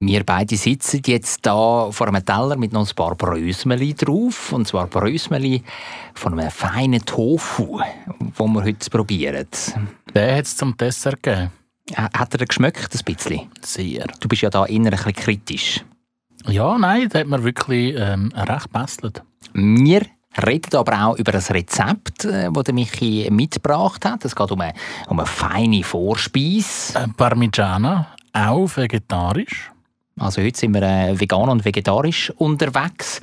Wir beide sitzen jetzt da vor einem Teller mit noch ein paar Brösmeli drauf. Und zwar Brösmeli von einem feinen Tofu, den wir heute probieren. Den hat es zum Dessert gegeben. Hat er geschmeckt, ein bisschen? Sehr. Du bist ja da ein bisschen kritisch. Ja, nein, das hat mir wirklich ähm, recht gebesselt. Wir reden aber auch über ein Rezept, äh, das Michi mitgebracht hat. Es geht um eine, um eine feine Vorspeise. Äh, Parmigiana, auch vegetarisch. Also heute sind wir äh, vegan und vegetarisch unterwegs.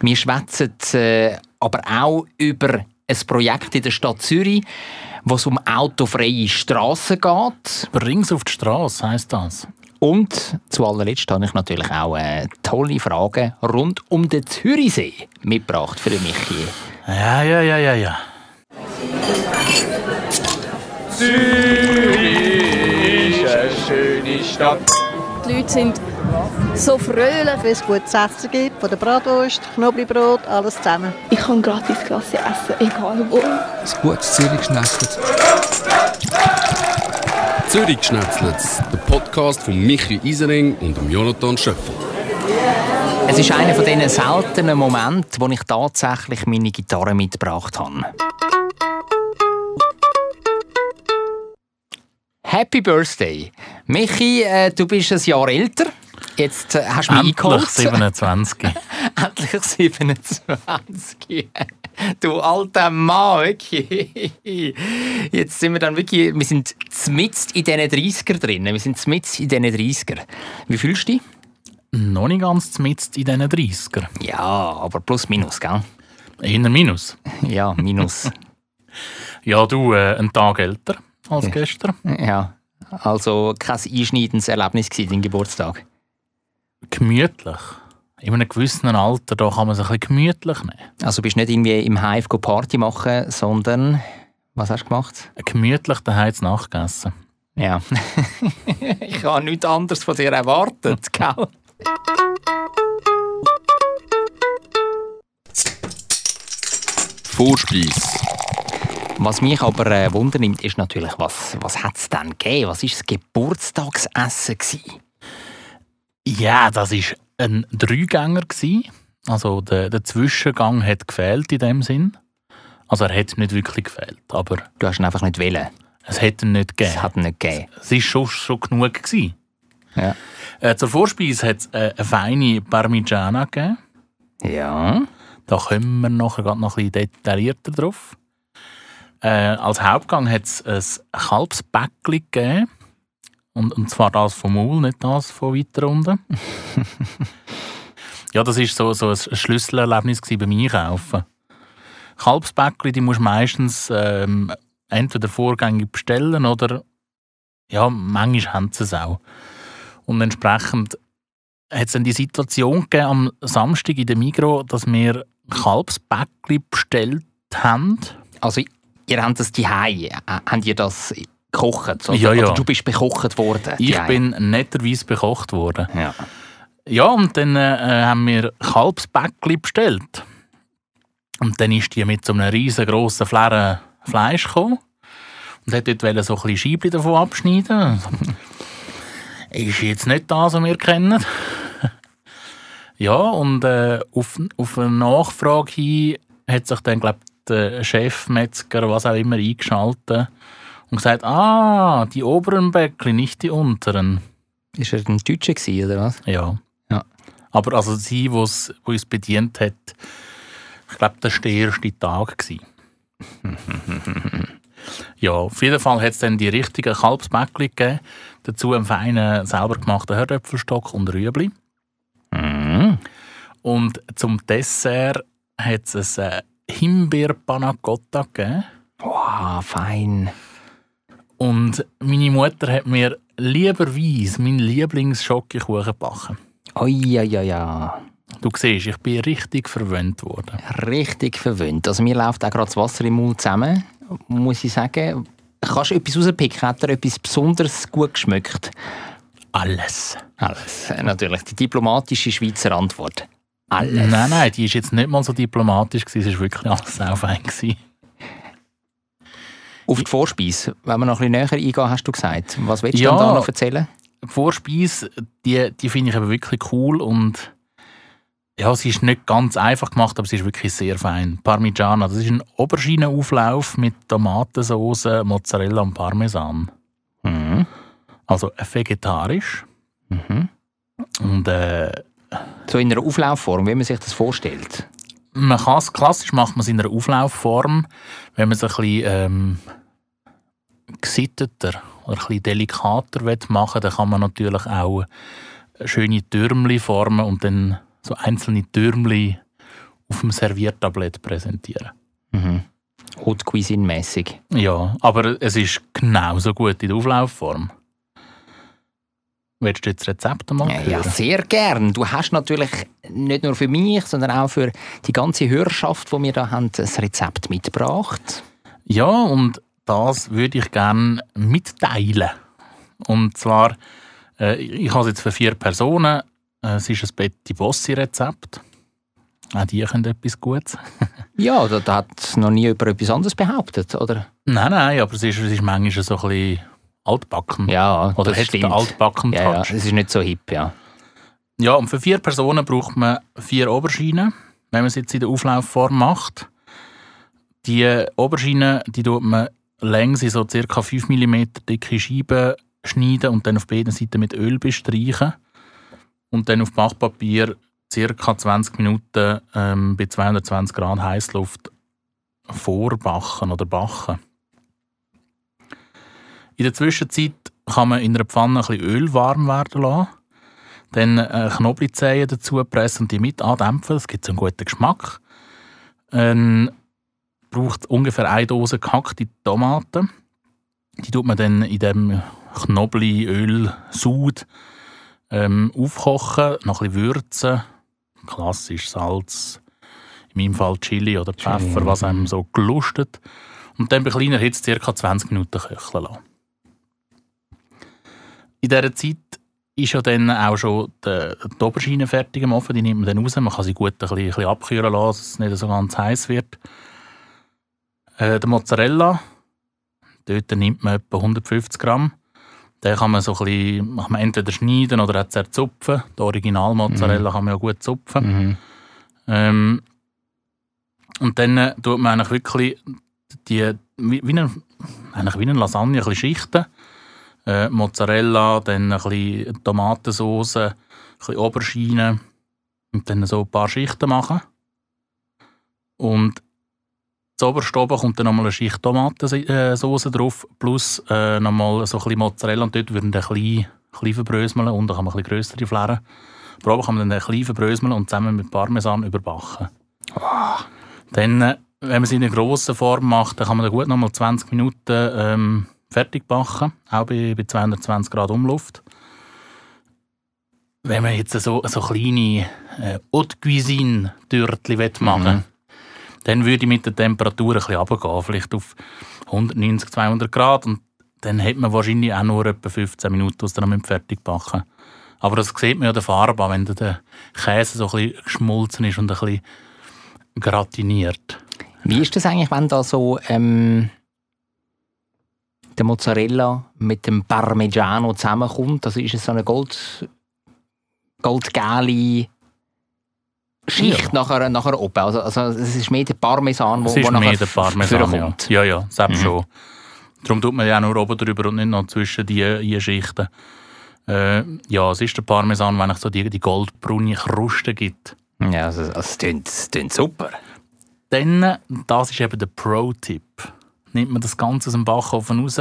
Wir schwätzen äh, aber auch über ein Projekt in der Stadt Zürich, wo es um autofreie Straßen geht. Rings auf die Straße heisst das. Und zu allerletzt habe ich natürlich auch äh, tolle Fragen rund um den Zürichsee mitgebracht für Michi. Ja, ja, ja, ja, ja. Zürich ist eine schöne Stadt. Die Leute sind so fröhlich. Wenn es gutes Essen gibt, von der Bratwurst, Knoblauchbrot, alles zusammen. Ich kann gratis Klasse essen, egal wo. Ein gutes Zürich geschnetzelt, der Podcast von Michi Isering und Jonathan Schöffel. Es ist einer von diesen seltenen Momente, wo ich tatsächlich meine Gitarre mitgebracht habe. Happy Birthday! Michi, äh, du bist ein Jahr älter. Jetzt äh, hast du mich Endlich eingeholt. 27. Endlich 27. Du alter Mann, wirklich. Jetzt sind wir dann wirklich, wir sind mitten in diesen 30er drin. Wir sind mitten in diesen 30er. Wie fühlst du dich? Noch nicht ganz mit in diesen 30er. Ja, aber plus minus, gell? Eher minus. Ja, minus. Ja, du, äh, einen Tag älter als Ja. gestern. ja. Also kein einschneidendes Erlebnis gewesen, dein Geburtstag. Gemütlich. In einem gewissen Alter da kann man sich ein bisschen gemütlich nehmen. Also bist nicht irgendwie im Hive go Party machen, sondern was hast du gemacht? Gemütlich daheim zu Nacht gegessen. Ja. ich habe nichts anderes von dir erwartet, gell? Vorspeise. Was mich aber äh, wundernimmt, ist natürlich, was, was hat es denn gegeben? Was war das Geburtstagsessen? Gewesen? Ja, das war ein Dreigänger. gewesen. Also der, der Zwischengang hat gefehlt in dem Sinn. Also er hat nicht wirklich gefehlt, aber Du hast ihn einfach nicht wählen. es hätte ihn nicht Es gegeben. hat ihn nicht gegeben. Es war schon, schon genug. Gewesen. Ja. Äh, zur Vorspeise hat es äh, eine feine Parmigiana gegeben. Ja. Da kommen wir nachher grad noch ein bisschen detaillierter drauf. Äh, als Hauptgang hat es ein Kalbsbäckli gegeben. Und, und zwar das vom Maul, nicht das von weiter unten. ja, das war so, so ein Schlüsselerlebnis beim Einkaufen. Kalbsbäckli, die musst du meistens ähm, entweder vorgängig bestellen oder ja, manchmal haben sie es auch. Und entsprechend hat es dann die Situation gegeben am Samstag in der Migro, dass wir Kalbsbäckli bestellt haben. Also, ihr habt das die Hause, habt ihr das gekocht? Oder, Ja, ja. oder du bist bekocht worden? Ich bin netterweise bekocht worden. Ja. Ja, und dann äh, haben wir Kalbsbäckli bestellt. Und dann ist die mit so einem riesengroßen Flären Fleisch gekommen. Und hat dort so ein bisschen Scheibchen davon abschneiden. ist jetzt nicht das, was wir kennen. ja, und äh, auf, auf eine Nachfrage hin hat sich dann, glaube der Chefmetzger, was auch immer, eingeschaltet und gesagt, ah, die oberen Bäckli, nicht die unteren. Ist er ein Deutscher gewesen, oder was? Ja. Ja. Aber also sie, die uns bedient hat, ich glaube, das war der erste Tag. ja, auf jeden Fall hat es dann die richtigen Kalbsbäckli gegeben. Dazu einen feinen, selber gemachten Herdöpfelstock und Rüebli. Mhm. Und zum Dessert hat es ein äh, Himbeer-Panna Cotta gegeben. Wow, fein. Und meine Mutter hat mir lieberweise meinen Lieblingsschokokuchen gebacken. Oi, ja, ja, ja. Du siehst, ich bin richtig verwöhnt worden. Richtig verwöhnt. Also mir läuft auch gerade das Wasser im Mund zusammen, muss ich sagen. Kannst du etwas rauspicken? Hat dir etwas besonders gut geschmeckt? Alles. Alles. Natürlich, die diplomatische Schweizer Antwort. Alles. Nein, nein, die ist jetzt nicht mal so diplomatisch es war wirklich alles auch fein. Gewesen. Auf die Vorspeise, wenn wir noch ein bisschen näher eingehen, hast du gesagt. Was willst du Ja. da noch erzählen? die Vorspeise, die, die finde ich aber wirklich cool und ja, sie ist nicht ganz einfach gemacht, aber sie ist wirklich sehr fein. Parmigiana, das ist ein Auberginenauflauf mit Tomatensauce, Mozzarella und Parmesan. Mhm. Also äh, vegetarisch. Und äh, So in einer Auflaufform, wie man sich das vorstellt. man kann es klassisch macht man es in einer Auflaufform, wenn man es ein bisschen ähm, gesitteter oder ein bisschen delikater will machen dann kann man natürlich auch schöne Türmli formen und dann so einzelne Türmli auf dem Serviertablett präsentieren. Haute Cuisine-mässig. Ja, aber es ist genauso gut in der Auflaufform. Willst du jetzt Rezepte mal Ja, hören? ja, sehr gern. Du hast natürlich nicht nur für mich, sondern auch für die ganze Hörerschaft, die wir da haben, ein Rezept mitgebracht. Ja, und das würde ich gerne mitteilen. Und zwar, äh, ich habe es jetzt für vier Personen. Äh, es ist ein Betty Bossi-Rezept. Auch die können etwas Gutes. Ja, da, da hat noch nie jemand etwas anderes behauptet, oder? nein, nein, aber es ist, es ist manchmal so ein bisschen altbacken. Ja, Oder das stimmt. altbacken Ja, ja, es ist nicht so hip, ja. Ja, und für vier Personen braucht man vier Auberginen, wenn man es jetzt in der Auflaufform macht. Die Auberginen, die tut man längs in so ca. 5 mm dicke Scheiben schneiden und dann auf beiden Seiten mit Öl bestreichen. Und dann auf Backpapier ca. 20 Minuten ähm, bei 220 Grad Heißluft vorbacken oder backen. In der Zwischenzeit kann man in einer Pfanne ein bisschen Öl warm werden lassen. Dann äh, Knoblauchzehen dazu pressen und die mit andämpfen. Das gibt so einen guten Geschmack. Ähm, braucht ungefähr eine Dose gehackte Tomaten. Die tut man dann in dem Knoblauchöl-Sud ähm, aufkochen, noch ein bisschen würzen. Klassisch Salz, in meinem Fall Chili oder Pfeffer, was einem so gelustet. Und dann bei kleiner Hitze ca. 20 Minuten köcheln lassen. In dieser Zeit ist ja dann auch schon die, die Aubergine fertig im Ofen. Die nimmt man dann raus. Man kann sie gut ein bisschen, ein bisschen abkühlen lassen, dass es nicht so ganz heiß wird. Äh, der Mozzarella, dort nimmt man etwa 150 Gramm. Den kann man so ein bisschen, kann man entweder schneiden oder auch zerzupfen. Die Original-Mozzarella kann man ja gut zupfen. Ähm, und dann äh, tut man eigentlich wirklich die, wie, wie, eine, eigentlich wie eine Lasagne, ein bisschen Schichten. Äh, Mozzarella, dann ein bisschen Tomatensauce, ein bisschen Aubergine und dann so ein paar Schichten machen. Und Zoberst oben kommt dann nochmal eine Schicht Tomatensauce drauf, plus äh, nochmal so ein bisschen Mozzarella und dort würden dann klein, klein verbröseln und dann kann man ein bisschen grössere Flären. Aber oben kann man dann klein verbröseln und zusammen mit Parmesan überbacken. Dann, äh, wenn man sie in einer grossen Form macht, dann kann man dann gut nochmal 20 Minuten ähm, fertig backen, auch bei, bei 220 Grad Umluft. Wenn man jetzt so, so kleine äh, Haute Cuisine Türtchen machen will, dann würde ich mit der Temperatur bisschen runtergehen, vielleicht auf 190, 200 Grad und dann hat man wahrscheinlich auch nur etwa 15 Minuten, was dann fertig backen. Aber das sieht man ja der Farbe an, wenn der Käse so ein bisschen geschmolzen ist und ein bisschen gratiniert. Wie ist das eigentlich, wenn da so ähm, der Mozzarella mit dem Parmigiano zusammenkommt? Also ist es so eine Gold, goldgelbe Schicht nachher, nachher oben? Also, also es ist mehr der Parmesan, wo, Es ist wo nachher mehr der Parmesan, ja. vorkommt. Ja, ja, selbst Mhm. schon. Darum tut man ja auch nur oben drüber und nicht noch zwischen die, die Schichten. Äh, ja, es ist der Parmesan, wenn es so die, die goldbraune Kruste gibt. Ja, also, also es klingt, klingt super. Dann, das ist eben der Pro-Tipp. Nimmt man das Ganze aus dem Backofen raus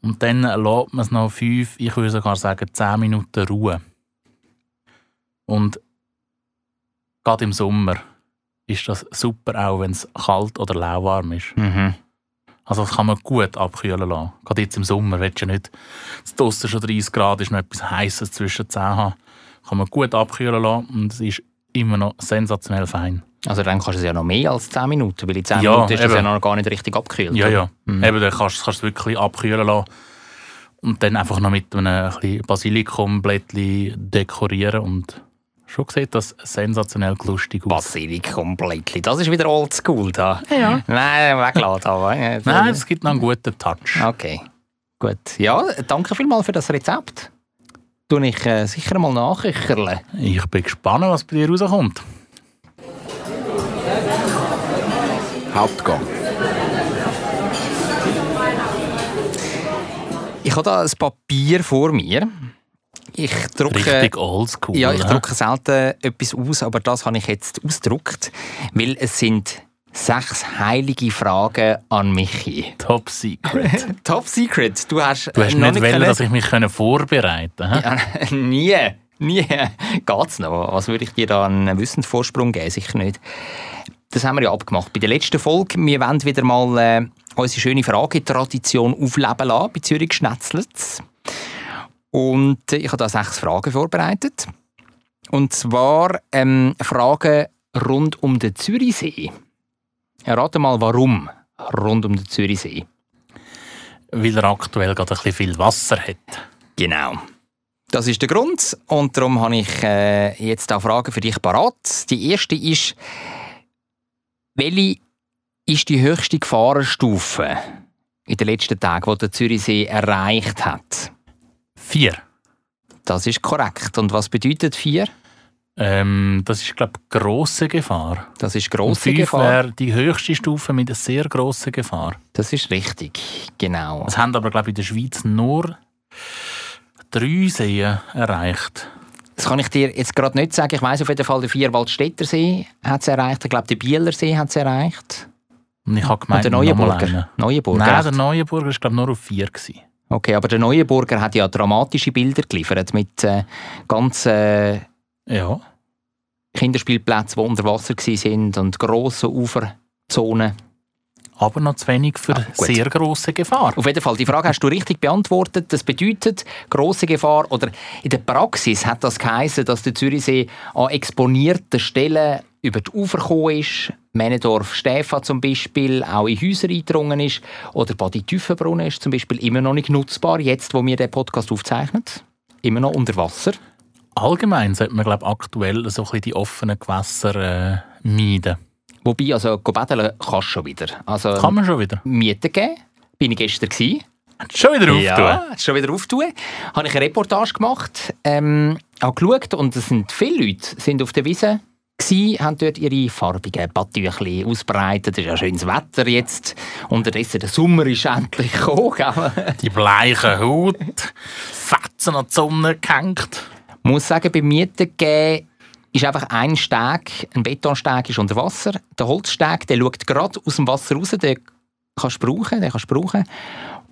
und dann lässt man es noch fünf, ich würde sogar sagen, zehn Minuten ruhen. Und gerade im Sommer ist das super auch, wenn es kalt oder lauwarm ist. Mhm. Also das kann man gut abkühlen lassen. Gerade jetzt im Sommer willst du ja nicht, dass draussen schon 30 Grad ist, noch etwas Heißes zwischen den Zähnen haben. Kann man gut abkühlen lassen und es ist immer noch sensationell fein. Also dann kannst du es ja noch mehr als 10 Minuten, weil in 10 Ja, Minuten ist das ja noch gar nicht richtig abgekühlt. Ja, oder? ja. Mhm. Eben, dann kannst du kannst du es wirklich abkühlen lassen. Und dann einfach noch mit einem ein Basilikumblättchen dekorieren und schon sieht das sensationell lustig aus. Basilikum-Blättchen, das ist wieder oldschool da. Ja. Nein, weglassen aber. Nein, es gibt noch einen guten Touch. Okay, gut. Ja, danke vielmals für das Rezept. tue ich äh, sicher mal nachköcherle. Ich bin gespannt, was bei dir rauskommt. Hauptgang. Ich habe da ein Papier vor mir. Ich drucke, Richtig oldschool. ja, ich ne? drucke selten etwas aus, aber das habe ich jetzt ausgedruckt, weil es sind sechs heilige Fragen an Michi. Top Secret. Top Secret. Du hast, Du hast noch nicht wollen, können- dass ich mich vorbereiten konnte. Ja, nie, nie. Geht's noch? Was würde ich dir da einen Wissensvorsprung geben? Sicher nicht. Das haben wir ja abgemacht bei der letzten Folge. Wir wollen wieder mal äh, unsere schöne Fragetradition aufleben lassen bei Zürich Schnetzlitz. Und ich habe da sechs Fragen vorbereitet. Und zwar ähm, Fragen rund um den Zürichsee. Errate mal, warum rund um den Zürichsee. Weil er aktuell gerade ein bisschen viel Wasser hat. Genau. Das ist der Grund und darum habe ich äh, jetzt auch Fragen für dich parat. Die erste ist, welche ist die höchste Gefahrenstufe in den letzten Tagen, die der Zürichsee erreicht hat? Vier. Das ist korrekt. Und was bedeutet vier? Ähm, das ist, glaube ich, grosse Gefahr. Das ist Und grosse fünf Gefahr. wäre die höchste Stufe mit einer sehr grossen Gefahr. Das ist richtig. Genau. Es haben aber, glaube ich, in der Schweiz nur drei Seen erreicht. Das kann ich dir jetzt gerade nicht sagen. Ich weiß auf jeden Fall, der Vierwaldstätter See hat es erreicht. Ich glaube, der Bieler See hat es erreicht. Und ich habe Und gemeint, der noch mal Neuenburger. Neuenburger. Nein, der Neuenburger war, glaube ich, nur auf vier. Gewesen. Okay, aber der Neuenburger hat ja dramatische Bilder geliefert mit äh, ganz äh, Ja. Kinderspielplätzen, die unter Wasser waren und grossen Uferzonen. Aber noch zu wenig für Ah, sehr grosse Gefahr. Auf jeden Fall, die Frage hast du richtig beantwortet. Das bedeutet, grosse Gefahr oder in der Praxis hat das geheißen, dass der Zürichsee an exponierten Stellen über die Ufer gekommen ist. Männendorf Stefa zum Beispiel auch in Häuser eingedrungen ist oder Badi Tüfenbrunnen ist zum Beispiel immer noch nicht nutzbar, jetzt wo wir den Podcast aufzeichnen. Immer noch unter Wasser. Allgemein sollte man, glaube ich, aktuell so ein bisschen die offenen Gewässer äh, meiden. Wobei, also baden kannst du schon wieder. Also Kann man schon wieder. Mieten geben, bin ich gestern gewesen. Schon wieder Ja, auftun. jetzt schon wieder auftun. Habe ich eine Reportage gemacht, ähm, auch geschaut und es sind viele Leute sind auf der Wiese gsi, haben dort ihre farbigen Badtüchli ausbreitet. Es ist ja schönes Wetter jetzt. Unterdessen der Sommer ist endlich gekommen. gell? Die bleiche Haut, Fetzen an die Sonne gehängt. Ich muss sagen, beim Mieten geben ist einfach ein Steg, ein Betonsteg ist unter Wasser. Der Holzsteg, der schaut gerade aus dem Wasser raus, den kannst du brauchen, den kannst du brauchen.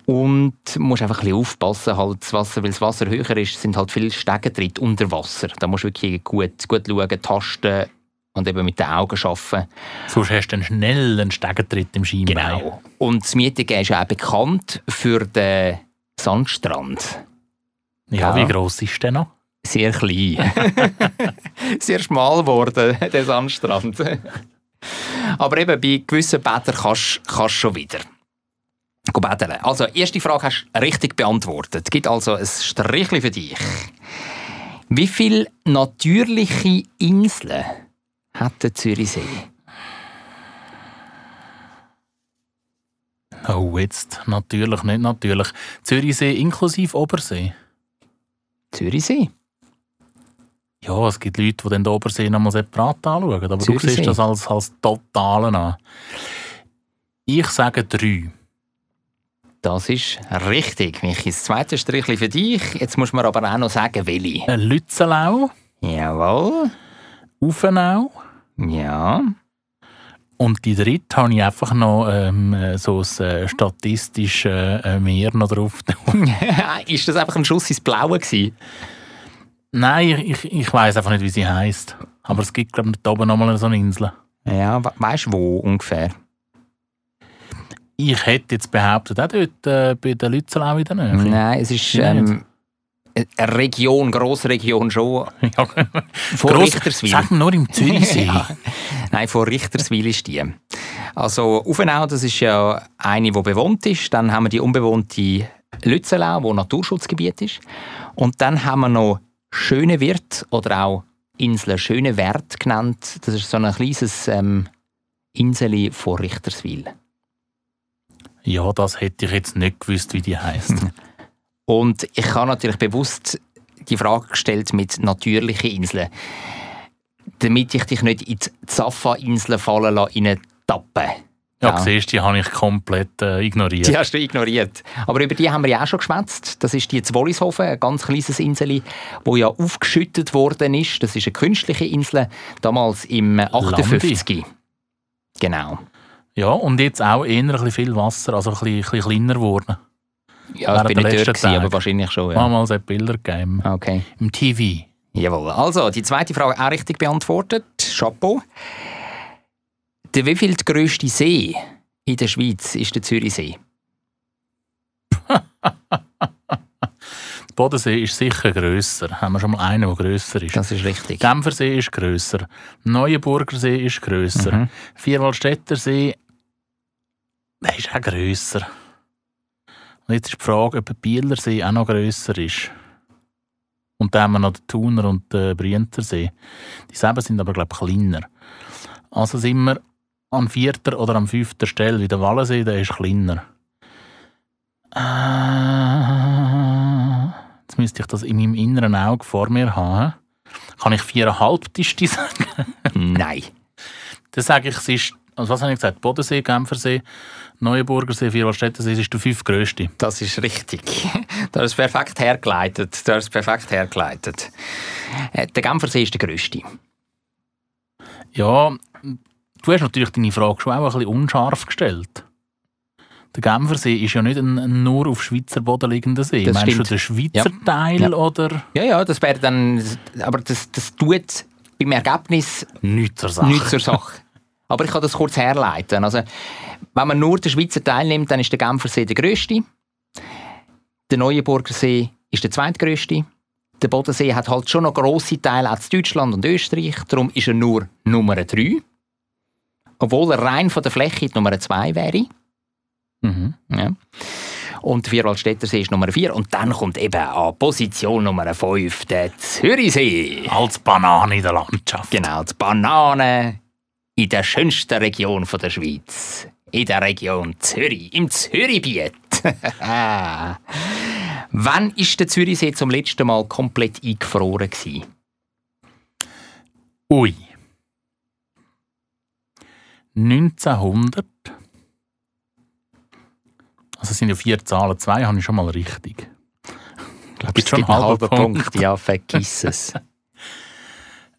Und du musst einfach ein bisschen aufpassen, halt das Wasser, weil das Wasser höher ist, sind halt viele Stegentritte unter Wasser. Da musst du wirklich gut, gut schauen, tasten und eben mit den Augen arbeiten. Sonst hast du einen schnellen Stegentritt im Schienbein. Genau. Und das Mietengehen ist ja auch bekannt für den Sandstrand. Ja, Ja. wie gross ist der noch? Sehr klein. Sehr schmal geworden, der Sandstrand. Aber eben bei gewissen Bädern kannst du schon wieder baden. Also, erste Frage hast du richtig beantwortet. Es gibt also ein Strichli für dich. Wie viele natürliche Inseln hat der Zürichsee? Oh, jetzt natürlich nicht natürlich. Zürichsee inklusive Obersee. Zürichsee? Ja, es gibt Leute, die den Obersee nochmal separat anschauen. Aber du Zürichsee. siehst das als, als Totalen an. Ich sage drei. Das ist richtig, Michi. Das zweite Strichli für dich. Jetzt muss man aber auch noch sagen, welche. Ein Lützelau, Jawohl. Uffenau Ja. und die dritte habe ich einfach noch ähm, äh, so ein äh, statistisches äh, Meer noch drauf. ist das einfach ein Schuss ins Blaue gewesen? Nein, ich, ich, ich weiß einfach nicht, wie sie heißt. Aber es gibt, glaube ich, da oben nochmal so eine Insel. Ja, we weißt du wo ungefähr? Ich hätte jetzt behauptet, auch dort äh, bei der Lützelau in der Nähe. Nein, es ist ähm, eine Region, grosse Region schon. Ja. Vor Gross- Richterswil. Sag nur im Zürichsee. Ja. Nein, vor Richterswil ist die. Also Uffenau, das ist ja eine, die bewohnt ist. Dann haben wir die unbewohnte Lützelau, wo Naturschutzgebiet ist. Und dann haben wir noch Schönewirt oder auch Insel Schönewert genannt. Das ist so ein kleines ähm, Inseli vor Richterswil. Ja, das hätte ich jetzt nicht gewusst, wie die heisst. Und ich habe natürlich bewusst die Frage gestellt mit natürlichen Inseln. Damit ich dich nicht in die Zaffa-Inseln fallen lasse, in eine Tappe. Ja, siehst du, die habe ich komplett äh, ignoriert. Die hast du ignoriert. Aber über die haben wir ja auch schon geschwätzt. Das ist die zu Wollishofen, ein ganz kleines Insel, wo ja aufgeschüttet worden ist. Das ist eine künstliche Insel, damals im 58. Genau. Ja, und jetzt auch eher ein bisschen viel Wasser, also ein bisschen, ein bisschen kleiner geworden. Ja, ich bin nicht dort, gewesen, aber wahrscheinlich schon. Ja. Damals hat Bilder gegeben. Okay. Im TV. Jawohl. Also, die zweite Frage auch richtig beantwortet. Chapeau. Der wievielte grösste See in der Schweiz ist der Zürichsee? Der Bodensee ist sicher grösser. Haben wir schon mal einen, der grösser ist. Das ist richtig. Genfersee ist grösser. Neuenburger See ist grösser. Mhm. Vierwaldstätter See der ist auch grösser. Und jetzt ist die Frage, ob der Bieler See auch noch grösser ist. Und dann haben wir noch den Thuner und den Brienter See. Die selben sind aber, glaube ich, kleiner. Also sind wir an vierter oder an fünfter Stelle. Wie der Wallensee, der ist kleiner. Äh, jetzt müsste ich das in meinem inneren Auge vor mir haben. Kann ich viereinhalb Dichte sagen? Nein. Dann sage ich, es ist, also was habe ich gesagt? Bodensee, Genfersee, Neuenburger See, Vierwaldstätter See, es ist der fünftgrößte. Das ist richtig. Du hast es perfekt hergeleitet. Hast es perfekt hergeleitet. Äh, Der Genfersee ist der grösste. Ja, du hast natürlich deine Frage schon auch ein bisschen unscharf gestellt. Der Genfersee ist ja nicht ein, ein nur auf Schweizer Boden liegender See. Das Meinst stimmt. du den Schweizer Ja. Teil Ja. oder Ja, ja, das wäre dann. Aber das, das tut beim Ergebnis nichts zur Sache? nichts zur Sache. Aber ich kann das kurz herleiten. Also, wenn man nur den Schweizer Teil nimmt, dann ist der Genfersee der grösste. Der Neuenburger See ist der zweitgrößte. Der Bodensee hat halt schon noch grosse Teile in Deutschland und Österreich. Darum ist er nur Nummer 3. Obwohl er rein von der Fläche die Nummer 2 wäre. Mhm. Ja. Und der Vierwaldstätter See ist Nummer 4. Und dann kommt eben an Position Nummer 5 der Zürichsee. Als Banane in der Landschaft. Genau, die Banane in der schönsten Region der Schweiz. In der Region Zürich, im Zürichbiet. Wann ist der Zürichsee zum letzten Mal komplett eingefroren gewesen? Ui. 1900. Also es sind ja vier Zahlen. Zwei habe ich schon mal richtig. Ich glaube, Gibt schon ein halber Punkt. Ja, vergiss es.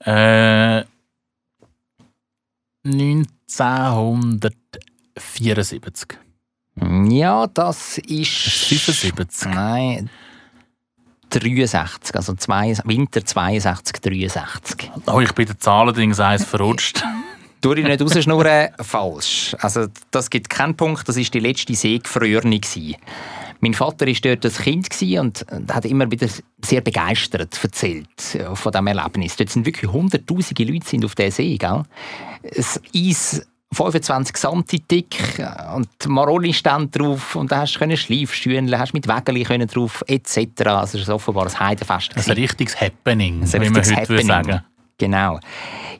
Äh, 1974. ja, das ist... 75. Nein, 63, also zwei, Winter 62, 63. Oh, ich bin den Zahlendings eins verrutscht. Tue ich nicht rausschnurren? Falsch. Also, das gibt keinen Punkt, das war die letzte Seegefrierung. Mein Vater war dort ein Kind und hat immer wieder sehr begeistert erzählt äh, von diesem Erlebnis. Dort sind wirklich hunderttausende Leute sind auf diesem See. Gell? Das Eis 25 cm dick äh, und Maroli stand drauf und da hast du Schleifstühlen, hast mit Wägeli können drauf etc. Also es ist offenbar ein Heidenfest. Das ist ein richtiges Happening, Ein wie man heute Happening. sagen. Genau.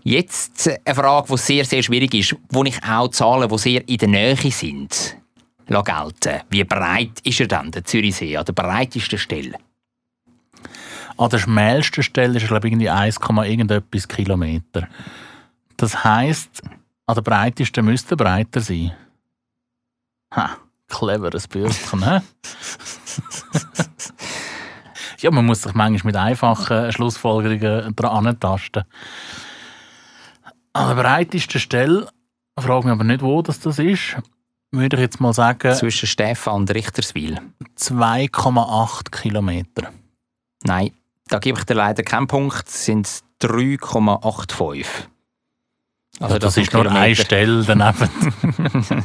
Jetzt äh, eine Frage, die sehr, sehr schwierig ist, wo ich auch Zahlen, die sehr in der Nähe sind, gelten. Wie breit ist er dann, der Zürichsee, an der breitesten Stelle? An der schmälsten Stelle ist er, glaube ich, irgendwie 1, irgendetwas Kilometer. Das heisst, an der breitesten müsste er breiter sein. Ha, cleveres Bürstchen, hä? ja, man muss sich manchmal mit einfachen Schlussfolgerungen dran antasten. An der breitesten Stelle, frage mich aber nicht, wo das, das ist, würde ich jetzt mal sagen Zwischen Stefan und Richterswil. 2,8 Kilometer. Nein, da gebe ich dir leider keinen Punkt. Es sind 3,85. Also das, sind ist nur eine. Stelle daneben.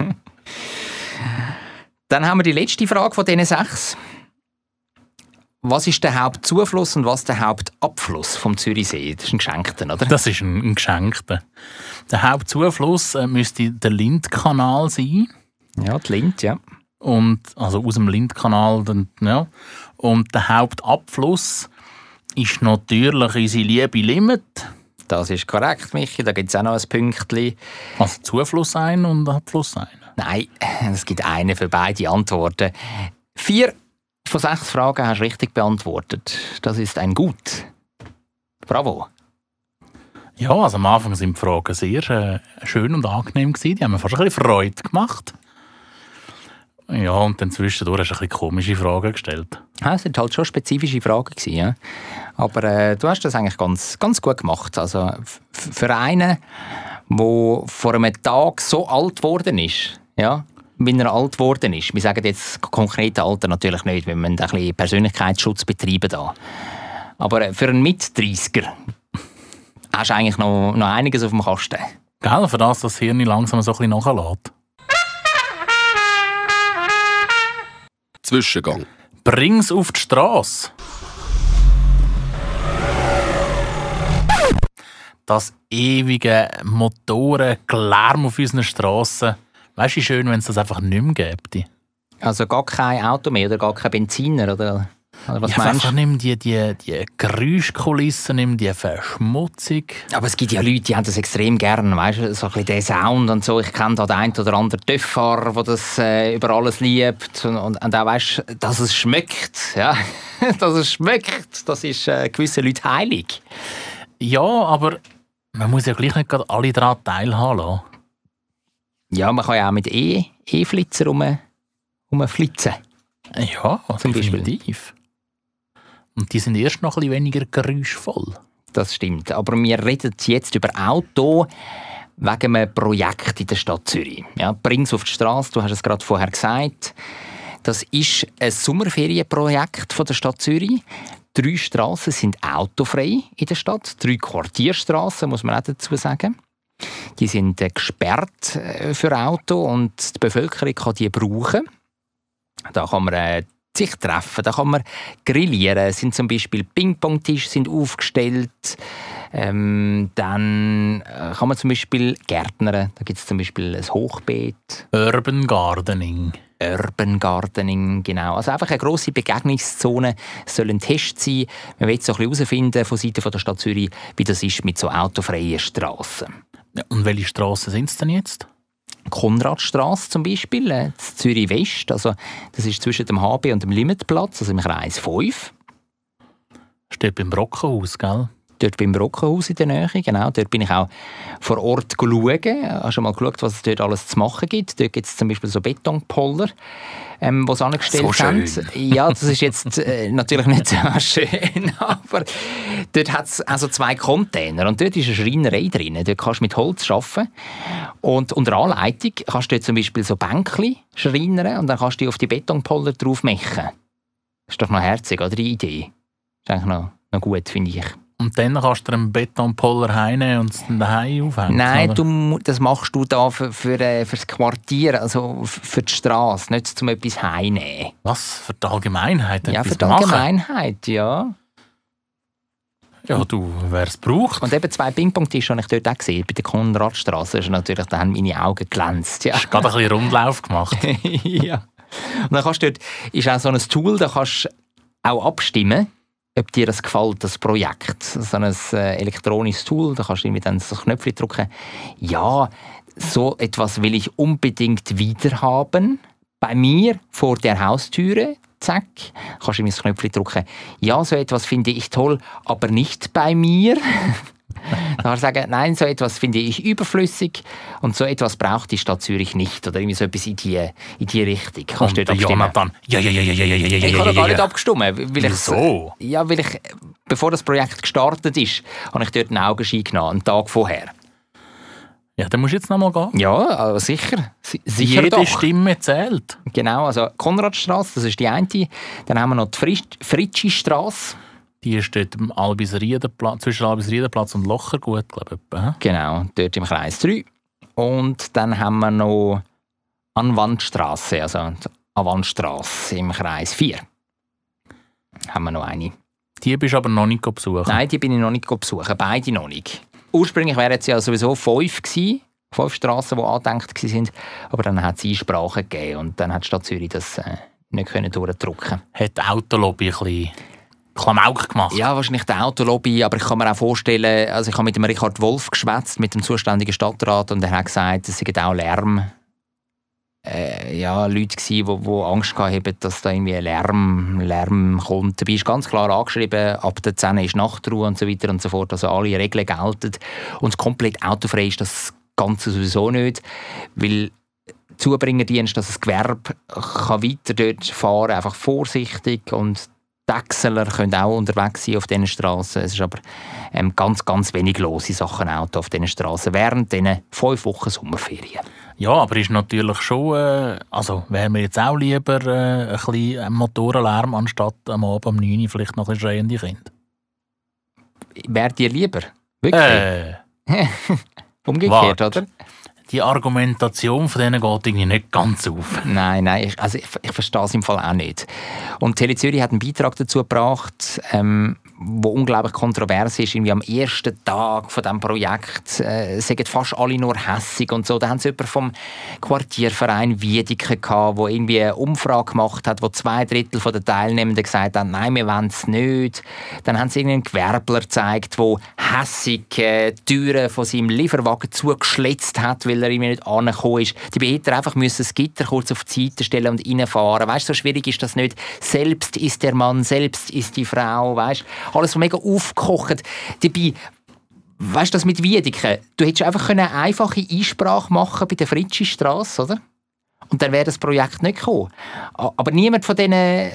Dann haben wir die letzte Frage von diesen sechs. Was ist der Hauptzufluss und was der Hauptabfluss vom Zürichsee? Das ist ein Geschenkter, oder? Das ist ein, ein Geschenkter. Der Hauptzufluss äh, müsste der Lindkanal sein. Ja, die Lind, ja. Und, also aus dem Lindkanal. Dann, ja. Und der Hauptabfluss ist natürlich unsere liebe Limit. Das ist korrekt, Michi. Da gibt es auch noch ein Pünktchen. Also Zufluss ein und Abfluss ein. Nein, es gibt eine für beide Antworten. Vier von sechs Fragen hast du richtig beantwortet. Das ist ein Gut. Bravo. Ja, also am Anfang sind die Fragen sehr äh, schön und angenehm gewesen. Die haben mir fast ein bisschen Freude gemacht. Ja, und dann zwischendurch hast du ein bisschen komische Fragen gestellt. Ja, es sind halt schon spezifische Fragen gewesen, ja. Aber äh, du hast das eigentlich ganz, ganz gut gemacht. Also für einen, der vor einem Tag so alt geworden ist, ja, wie er alt geworden ist. Wir sagen jetzt konkrete Alter natürlich nicht, wir müssen ein bisschen Persönlichkeitsschutz betreiben da. Aber äh, für einen Mit-30er hast du eigentlich noch, noch einiges auf dem Kasten. Gell, für das, dass das Hirn langsam so ein bisschen nachlässt. Zwischengang. Bring's auf die Straße. Das ewige Motorenlärm auf unseren Straßen. Weißt du, wie schön, wenn es das einfach nicht mehr gäbe? Also gar kein Auto mehr oder gar kein Benziner, oder, oder was ja, meinst du? nimm die, die, die Geräuschkulissen, nimm die Verschmutzung. Aber es gibt ja Leute, die haben das extrem gern, weißt du, so ein bisschen den Sound und so. Ich kenne da den einen oder anderen Töfffahrer, der das äh, über alles liebt und, und, und auch weißt, dass es schmeckt, ja, dass es schmeckt, das ist äh, gewissen Leuten heilig. Ja, aber man muss ja gleich nicht gerade alle daran teilhaben lassen. Ja, man kann ja auch mit E- E-Flitzer rum, rumflitzen. Ja, Zum Beispiel. Und die sind erst noch ein bisschen weniger geräuschvoll. Das stimmt. Aber wir reden jetzt über Auto wegen einem Projekt in der Stadt Zürich. Ja, Bring's auf die Straße, du hast es gerade vorher gesagt. Das ist ein Sommerferienprojekt von der Stadt Zürich. Drei Straßen sind autofrei in der Stadt. Drei Quartierstraßen, muss man auch dazu sagen. Die sind äh, gesperrt äh, für Auto und die Bevölkerung kann die brauchen. Da kann man äh, sich treffen, da kann man grillieren. Es sind zum Beispiel Ping-Pong-Tische sind aufgestellt. Ähm, dann äh, kann man zum Beispiel gärtnern. Da gibt es zum Beispiel ein Hochbeet. Urban Gardening. Urban Gardening, genau. Also einfach eine grosse Begegnungszone soll ein Test sein. Man will so ein bisschen herausfinden von Seiten der Stadt Zürich, wie das ist mit so autofreien Straßen. Ja, und welche Straßen sind es denn jetzt? Konradstrasse zum Beispiel, äh, Zürich West. Also das ist zwischen dem HB und dem Limitplatz, also im Kreis 5. Steht beim Brockenhaus, gell? Dort beim Brockenhaus in der Nähe, genau. Dort bin ich auch vor Ort schauen. Habe schon mal geschaut, was es dort alles zu machen gibt. Dort gibt es zum Beispiel so Betonpoller, ähm, die sie angestellt So haben. Ja, das ist jetzt äh, natürlich nicht so schön, aber dort hat es also zwei Container und dort ist eine Schreinerei drin. Dort kannst du mit Holz arbeiten und unter Anleitung kannst du dort zum Beispiel so Bänkchen schreinern und dann kannst du die auf die Betonpoller drauf machen. Das ist doch noch herzig, oder? Die Idee. Das ist eigentlich noch, noch gut, finde ich. Und dann kannst du einen Betonpoller heimnehmen und es dann daheim aufhängen. Nein, du, das machst du da für, für, äh, für das Quartier, also für die Straße, nicht zum etwas heimnehmen. Was? Für die Allgemeinheit? Ja, für die machen? Allgemeinheit, ja. Ja, du, wer es braucht. Und eben zwei Ping-Pong-Tische habe ich dort auch gesehen, bei der Konradstraße. ist natürlich, da haben meine Augen glänzt. Ja. Hast gerade ein bisschen Rundlauf gemacht. ja. Und dann kannst du dort, ist auch so ein Tool, da kannst du auch abstimmen, ob dir das gefällt, das Projekt. So ein äh, elektronisches Tool, da kannst du irgendwie dann so Knöpfe drücken. Ja, so etwas will ich unbedingt wieder haben. Bei mir vor der Haustüre, zack, kannst du das Knöpfchen drücken. Ja, so etwas finde ich toll, aber nicht bei mir. Du sagen, nein, so etwas finde ich überflüssig und so etwas braucht die Stadt Zürich nicht. Oder irgendwie so etwas in die, in die Richtung. Kannst du Und der abstimmen. Jonathan. Ja, ja, ja, ja, ja, ja, ja, ja, Ich habe ja, gar nicht abgestimmt, weil ich, Wieso? ja, weil ich, bevor das Projekt gestartet ist, habe ich dort einen Augenschein genommen, einen Tag vorher. Ja, dann musst du jetzt noch mal gehen. Ja, also sicher. Si- Sicher Jede doch. Stimme zählt. Genau, also Konradstraße, das ist die eine. Dann haben wir noch die Fritschi-Straße. Die ist dort am Albisriedenplatz, zwischen Albisriedenplatz und Lochergut, glaube ich. Genau, dort im Kreis 3. Und dann haben wir noch Anwandstraße, also die Anwandstraße im Kreis 4. Haben wir noch eine. Die bist du aber noch nicht besuchen. Nein, die bin ich noch nicht besuchen, beide noch nicht. Ursprünglich wären es ja sowieso fünf gewesen, fünf Strassen, die angedenkt waren, aber dann hat es Einsprachen gegeben und dann hat die Stadt Zürich das äh, nicht können durchdrücken. Hat die Autolobby ein bisschen Klamauk gemacht. Ja, wahrscheinlich die Autolobby, aber ich kann mir auch vorstellen, also ich habe mit dem Richard Wolf geschwätzt, mit dem zuständigen Stadtrat und er hat gesagt, es sei auch Lärm äh, ja, Leute gsi, die, die Angst hatten, dass da irgendwie Lärm, Lärm kommt. Dabei ist ganz klar angeschrieben, ab der 10 ist Nachtruhe und so weiter und so fort. Also alle Regeln gelten. Und komplett autofrei ist das Ganze sowieso nicht, weil Zubringerdienst, dass das Gewerbe kann weiter dort fahren, einfach vorsichtig und Taxeler können auch unterwegs sein auf diesen Straßen. Es ist aber ähm, ganz, ganz wenig lose Sachen Auto auf diesen Straßen während diesen fünf Wochen Sommerferien. Ja, aber ist natürlich schon, äh, also wären wir jetzt auch lieber äh, ein bisschen Motorenlärm anstatt am Abend um 9 Uhr vielleicht noch ein bisschen schreiende Kinder. Wäre dir lieber? Wirklich? Äh, Umgekehrt, warte. oder? Die Argumentation von denen geht irgendwie nicht ganz auf. Nein, nein, ich, also ich, ich verstehe es im Fall auch nicht. Und Tele Zürich hat einen Beitrag dazu gebracht, ähm, wo unglaublich kontrovers ist. Irgendwie am ersten Tag von diesem Projekt äh, sagen fast alle nur hässig und so. Da haben sie jemanden vom Quartierverein Wiedeke gehabt, wo irgendwie eine Umfrage gemacht hat, wo zwei Drittel der Teilnehmenden gesagt haben, nein, wir wollen es nicht. Dann haben sie einen Gewerbler gezeigt, der hässig äh, die Türen von seinem Lieferwagen zugeschlitzt hat, weil er irgendwie nicht angekommen ist. Die Behälter einfach müssen das Gitter kurz auf die Seite stellen und reinfahren. Weißt so schwierig ist das nicht. Selbst ist der Mann, selbst ist die Frau, weißt Alles so mega aufgekocht. Dabei, weißt du, das mit Wiedeke, du hättest einfach eine einfache Einsprache machen bei der Fritschi-Strasse, oder? Und dann wäre das Projekt nicht gekommen. Aber niemand von diesen,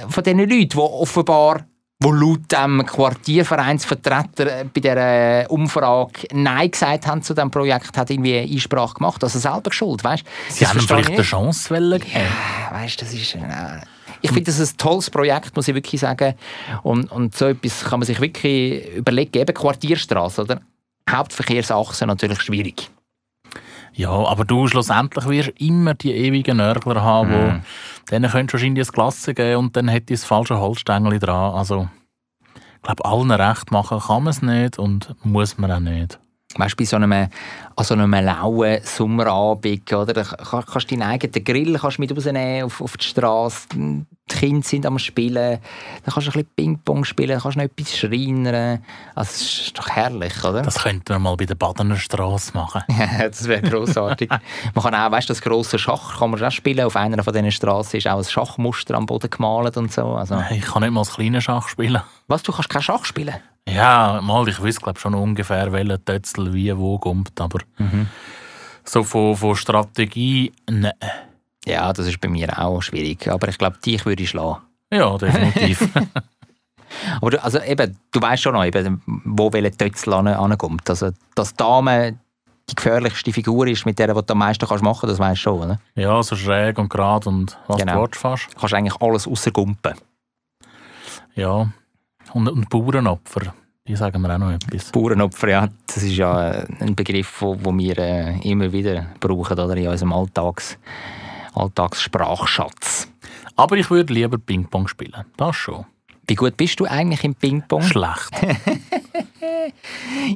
von diesen Leuten, die offenbar wo laut dem Quartiervereinsvertreter äh, bei der Umfrage Nein gesagt haben zu diesem Projekt, hat irgendwie eine Einsprache gemacht. Also selber schuld, weißt? Sie haben vielleicht eine Chance wollen. Ja, weißt, das ist... Äh, ich finde, das ist ein tolles Projekt, muss ich wirklich sagen. Und, und so etwas kann man sich wirklich überlegen. Eben Quartierstraße, oder? Hauptverkehrsachse natürlich schwierig. Ja, aber du schlussendlich wirst immer die ewigen Nörgler haben, wo denen könntest du wahrscheinlich ein Klasse geben und dann hätte das falsche Holzstängel dran. Also, ich glaube, allen recht machen kann man es nicht und muss man auch nicht. Weißt du, bei so einem, an so einem lauen Sommerabend, oder? Da kann- kannst du deinen eigenen Grill kannst mit rausnehmen auf, auf die Straße. Die Kinder sind am Spielen. Dann kannst du ein bisschen Ping-Pong spielen, kannst du noch etwas schreinern. Also, das ist doch herrlich, oder? Das könnten wir mal bei der Badener Straße machen. das wäre grossartig. man kann auch, weißt du, das grosse Schach kann man auch spielen. Auf einer von diesen Straßen ist auch ein Schachmuster am Boden gemalt und so. Also, Ich kann nicht mal das kleine Schach spielen. was, du kannst kein Schach spielen? Ja, mal, ich weiß glaube schon ungefähr, welcher Tötzel wie wo kommt, aber so von, von Strategie, ne. Ja, das ist bei mir auch schwierig. Aber ich glaube, dich würde ich schlagen. Ja, definitiv. Aber du, also eben, du weißt schon noch, eben, wo welcher Tötzel an- ankommt. Also, dass Dame die gefährlichste Figur ist, mit der du am meisten kannst machen kannst, das weißt du schon. Oder? ja, so schräg und gerade und was Genau. du willst fast. Du kannst eigentlich alles außer Gumpen. Ja. Und, und Bauernopfer, die sagen mir auch noch etwas. Bauernopfer, ja, das ist ja ein Begriff, den wir äh, immer wieder brauchen oder, in unserem Alltags, Alltagssprachschatz. Aber ich würde lieber Ping-Pong spielen. Das schon. Wie gut bist du eigentlich im Ping-Pong? Schlecht.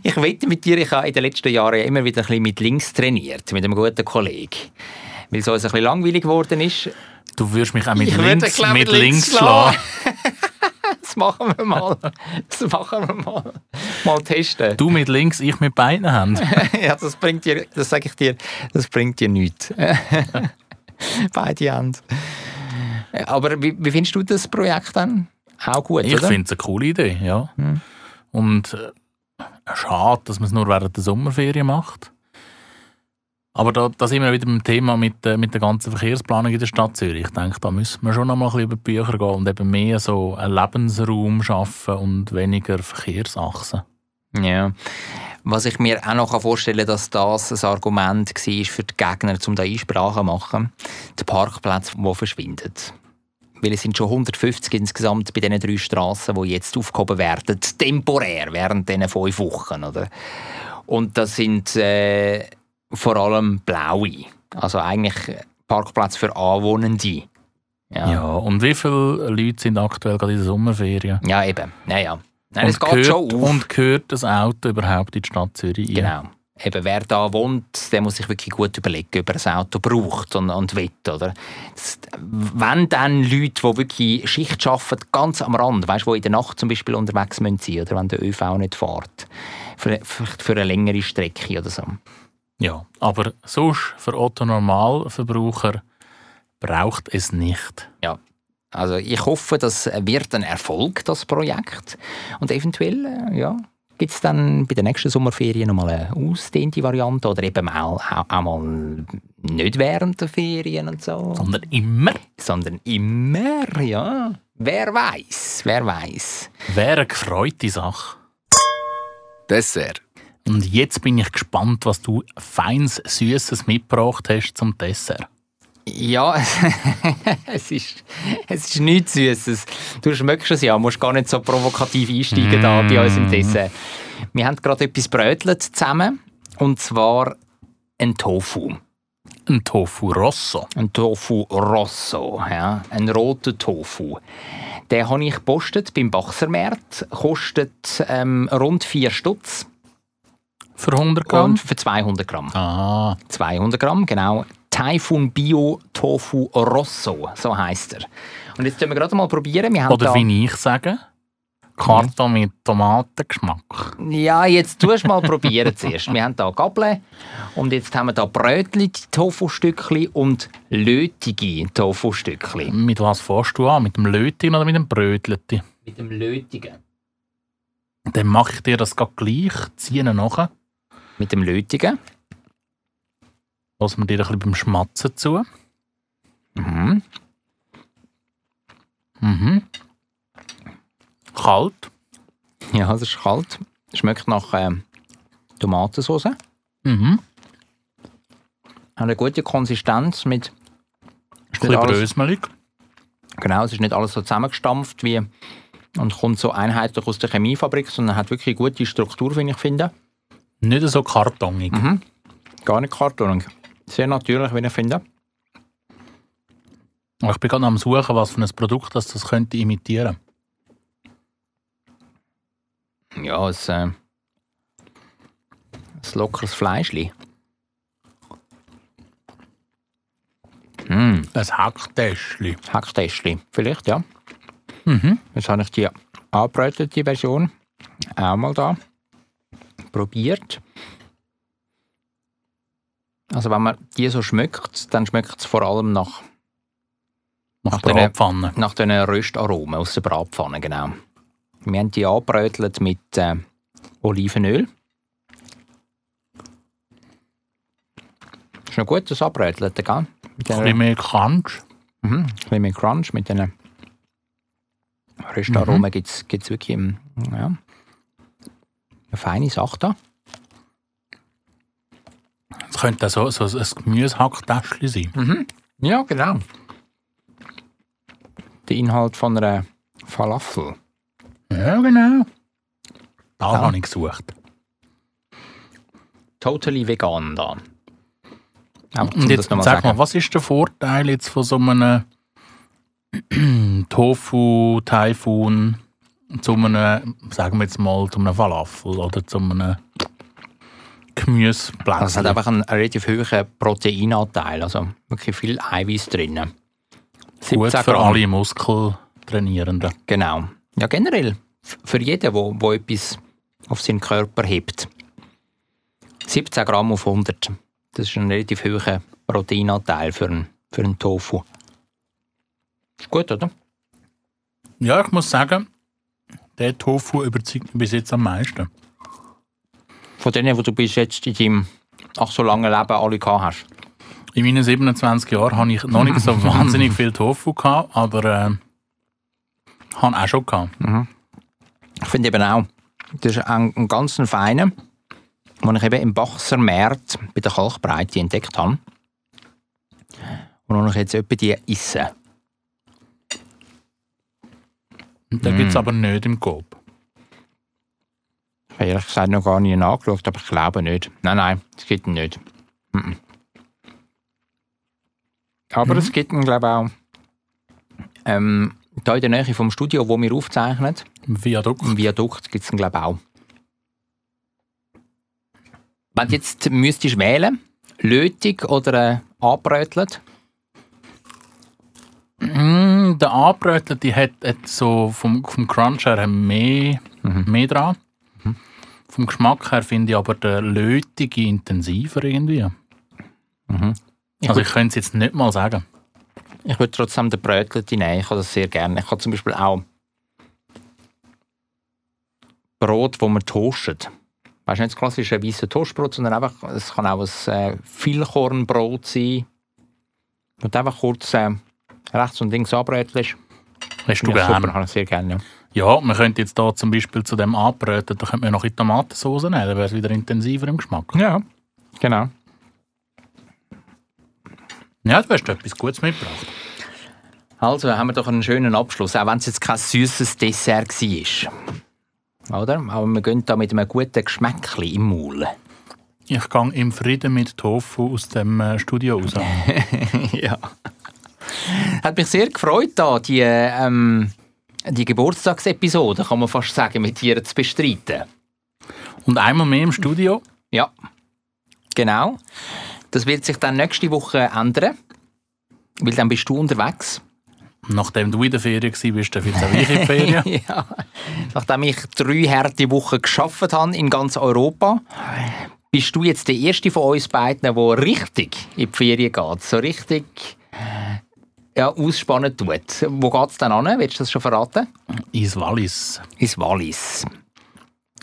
Ich wette mit dir, ich habe in den letzten Jahren immer wieder ein bisschen mit links trainiert, mit einem guten Kollegen. Weil es uns ein bisschen langweilig geworden ist. Du würdest mich auch mit Ich links, mit mit links links schlagen. Das machen wir mal. Das machen wir mal. Mal testen. Du mit links, ich mit beiden Händen. ja, das bringt dir, das sage ich dir, das bringt dir nichts. Beide Hände. Aber wie, wie findest du das Projekt dann? Auch gut, Ich finde es eine coole Idee, ja. Hm. Und äh, schade, dass man es nur während der Sommerferien macht. Aber da, da sind wir wieder beim Thema mit, äh, mit der ganzen Verkehrsplanung in der Stadt Zürich. Ich denke, da müssen wir schon noch mal ein bisschen über die Bücher gehen und eben mehr so einen Lebensraum schaffen und weniger Verkehrsachsen. Ja. Was ich mir auch noch vorstellen kann, dass das ein Argument war für die Gegner, um da Einsprachen zu machen. Die Parkplätze, die verschwinden. Weil es sind schon 150 insgesamt bei diesen drei Straßen, die jetzt aufgehoben werden, temporär, während diesen fünf Wochen. Oder? Und das sind äh, vor allem blaue. Also eigentlich Parkplätze für Anwohnende. Ja. und wie viele Leute sind aktuell gerade in der Sommerferien? Ja, eben. Ja, ja. Nein, es und, geht gehört, und gehört das Auto überhaupt in die Stadt Zürich? ein? Genau. Eben, wer da wohnt, der muss sich wirklich gut überlegen, ob er ein Auto braucht und, und will. Oder? Das, wenn dann Leute, die wirklich Schicht arbeiten, ganz am Rand, weißt, die in der Nacht zum Beispiel unterwegs müssen sein, oder wenn der ÖV nicht fährt, für, vielleicht für eine längere Strecke oder so. Ja, aber sonst für Otto Normalverbraucher braucht es nicht. Ja. Also ich hoffe, das wird ein Erfolg, das Projekt. Und eventuell, äh, ja, gibt es dann bei den nächsten Sommerferien nochmal eine ausdehnte Variante oder eben auch, auch, auch mal nicht während der Ferien und so. Sondern immer. Sondern immer, ja. Wer weiß, wer weiß. Wäre eine gefreute Sache. Dessert. Und jetzt bin ich gespannt, was du feins Süßes mitgebracht hast zum Dessert. Ja, es ist, es ist nichts Süßes. Du schmeckst es ja, musst gar nicht so provokativ einsteigen da bei uns im Dessert. Wir haben gerade etwas brötelt zusammen und zwar ein Tofu. Ein Tofu Rosso. Ein Tofu Rosso, ja, ein roter Tofu. Den habe ich gepostet beim Bachsermarkt. Kostet ähm, rund 4 Stutz. Für 100 Gramm? Und für 200 Gramm. Ah, 200 Gramm, genau. Typhoon Bio Tofu Rosso, so heißt er. Und jetzt können wir gerade mal probieren. Wir haben oder wie ich sage, Karton mit Tomatengeschmack. Ja, jetzt tust du mal probieren zuerst. Wir haben hier Gabeln und jetzt haben wir hier Brötchen, Tofu-Stückchen und lötige Tofu-Stückchen. Mit was fährst du an? Mit dem Lötigen oder mit dem Brötleti? Mit dem lötigen. Dann mache ich dir das grad gleich, ziehe ihn nachher. Mit dem lötigen. Lassen wir dir ein bisschen beim Schmatzen zu. Mhm. Mhm. Kalt. Ja, es ist kalt. Schmeckt nach ähm, Tomatensauce. Hat Mhm. eine gute Konsistenz mit. Ist Ein bisschen brösmelig. genau, es ist nicht alles so zusammengestampft wie und kommt so einheitlich aus der Chemiefabrik, sondern hat wirklich eine gute Struktur, finde ich finde. Nicht so kartonig. Mhm. Gar nicht kartonig. Sehr natürlich, wie ich finde. Ich bin gerade am Suchen, was für ein Produkt das, das könnte imitieren. Ja, es, äh, ein lockeres Fleischli. Mm, Ein Hacktäschli. Hacktäschli, vielleicht, ja. Mhm. Jetzt habe ich die angebrätete Version auch mal da probiert. Also wenn man die so schmeckt, dann schmeckt es vor allem nach, Nach Nach Bratpfanne. nach den Röstaromen aus der Bratpfanne, genau. Wir haben die angebrötelt mit äh, Olivenöl. Ist noch gut, das Anbröteln, gell? Mit Ein den- bisschen mehr Crunch. Mhm, ein bisschen mehr Crunch mit den Röstaromen Mhm. gibt es wirklich ähm, ja, eine feine Sache da. Es könnte so, so ein Gemüsehacktäschli sein. Ja, genau. Der Inhalt von einer Falafel. Ja, genau. Das Ja. habe ich gesucht. Totally vegan da. Um Und jetzt sag sagen. mal, was ist der Vorteil jetzt von so einem Tofu, Taifun zu einem, sagen wir jetzt mal, zu einem Falafel oder zu einem Gemüseblättchen? Also es hat einfach einen relativ hohen Proteinanteil, also wirklich viel Eiweiß drin. Gut 17 für Gramm. alle Muskeltrainierenden. Genau. Ja, generell. Für jeden, wo, wo etwas auf seinen Körper hebt. 17 Gramm auf 100. Das ist ein relativ hoher Proteinanteil für einen, für einen Tofu. Ist gut, oder? Ja, ich muss sagen, der Tofu überzeugt mich bis jetzt am meisten. Von denen, die du bis jetzt in deinem ach so langen Leben alle gehabt hast. In meinen 27 Jahren habe ich noch nicht so wahnsinnig viel Tofu gehabt, aber äh, habe auch schon gehabt. Ich finde eben auch, das ist ein, ein ganz feiner, den ich eben im Bachser Markt bei der Kalkbreite entdeckt habe. Und den ich jetzt etwa die esse. Den gibt es aber nicht im Coop. Ich habe ehrlich gesagt noch gar nicht nachgeschaut, aber ich glaube nicht. Nein, nein, es gibt ihn nicht. Mhm. Aber es gibt ihn, glaube ich, auch ähm, da in der Nähe vom Studio, wo wir aufzeichnen, Viadukt. im Viadukt, gibt es ihn, glaube ich, auch. Wenn du jetzt müsstest wählen, lötig oder äh, angebrötelt, Mm, der Anbrötler, die hat, hat so vom, vom Crunch her mehr, mehr dran. Vom Geschmack her finde ich aber der lötige intensiver irgendwie. Also ich könnte es jetzt nicht mal sagen. Ich würde trotzdem den Brötchen nehmen. Ich habe das sehr gerne. Ich habe zum Beispiel auch Brot, das man toastet. Weißt du, nicht das klassische weiße Toastbrot, sondern einfach, es kann auch ein äh, Vielkornbrot sein. Und einfach kurz äh, rechts und links anbrötelst. Hast du Ja, super, gerne? habe ich sehr gerne. Ja. Ja, man könnte jetzt da zum Beispiel zu dem anbröten, da könnte man noch in Tomatensauce nehmen, dann wäre es wieder intensiver im Geschmack. ja, genau. Ja, du hast etwas Gutes mitgebracht. Also haben wir doch einen schönen Abschluss, auch wenn es jetzt kein süßes Dessert war. Oder? Aber wir gehen da mit einem guten Geschmäckchen im Maul. Ich gehe im Frieden mit Tofu aus dem äh, Studio raus. ja. Hat mich sehr gefreut, da die, ähm, die Geburtstagsepisode, kann man fast sagen, mit dir zu bestreiten. Und einmal mehr im Studio. Ja, genau. Das wird sich dann nächste Woche ändern, weil dann bist du unterwegs. Nachdem du in der Ferien warst, bist du jetzt auch ich in der Ferien. ja. Nachdem ich drei harte Wochen geschafft habe in ganz Europa, bist du jetzt der erste von uns beiden, der richtig in die Ferien geht. So richtig ja, ausspannen tut. Wo geht es dann an? Willst du das schon verraten? Ins Wallis. Ins Wallis.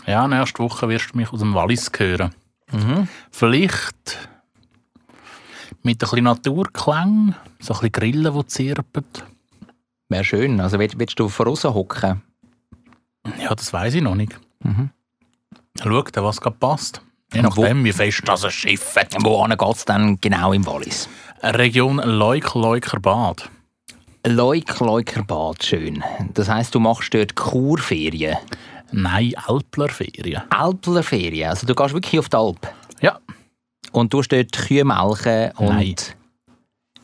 Ja, nächste Woche wirst du mich aus dem Wallis hören. Vielleicht mit ein bisschen Naturklang, so ein bisschen Grillen, die zirpen. Wäre schön. Also willst, willst du voraus hocken? Ja, das weiß ich noch nicht. Schau dann, was gerade passt. Je nachdem, wie fest das ein Schiff hat. Wohin geht es dann genau im Wallis? Region Leuk-Leukerbad. Leuk, Leukerbad, schön. Das heisst, du machst dort Kurferien. Nein, Alplerferien. Alplerferien. Also du gehst wirklich auf die Alp. Ja, Und du dort Kühe melken und Nein.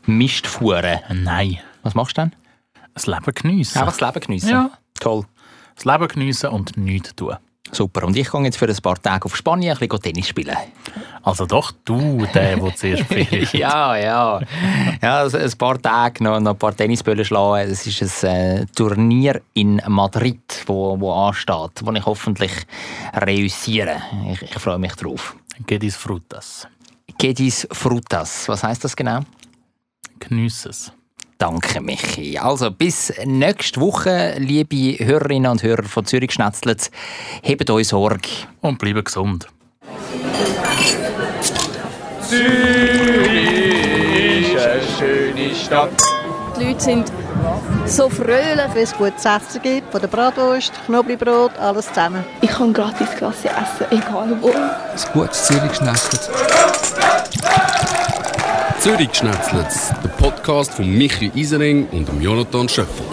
Mist fuhren. nein. Was machst du dann? Das Leben geniessen. Einfach das Leben geniessen. Ja. Toll. Das Leben geniessen und nichts tun. Super. Und ich gehe jetzt für ein paar Tage auf Spanien ein bisschen Tennis spielen. Also doch du, der, der zuerst hat. ja, ja. Ja, also ein paar Tage noch, noch ein paar Tennisbälle schlagen. Es ist ein äh, Turnier in Madrid, wo, wo ansteht, wo ich hoffentlich reüssiere. Ich, ich freue mich drauf. Gedis Frutas. Gedis Frutas. Was heißt das genau? Geniess es. Danke, Michi. Also, bis nächste Woche, liebe Hörerinnen und Hörer von Zürich Schnetzlitz. Hebt euch Sorge. Und bleibe gesund. Zürich ist eine schöne Stadt. Die Leute sind so fröhlich. Wenn es gutes Essen gibt, von der Bratwurst, Knoblauchbrot, alles zusammen. Ich kann gratis Klasse essen, egal wo. Ein gutes Zürich Schnetzlitz. Zürich Schnetzlitz, der Podcast von Michi Isering und Jonathan Schöffel.